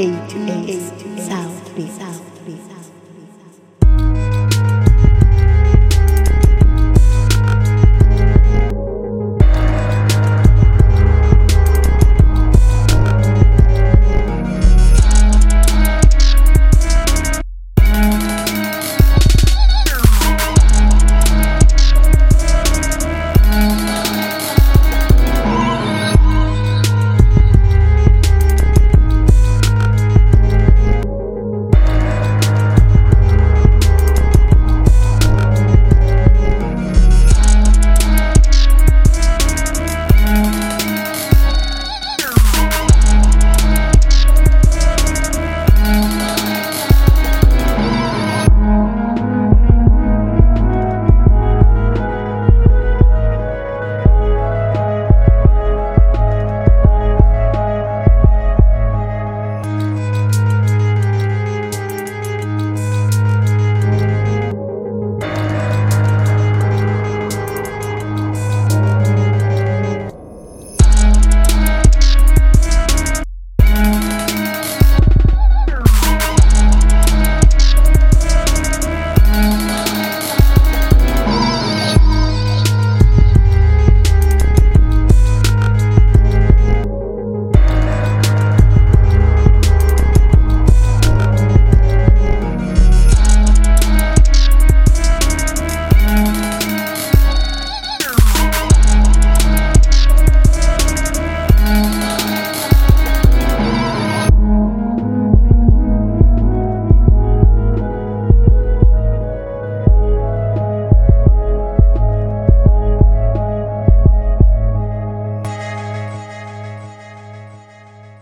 eight.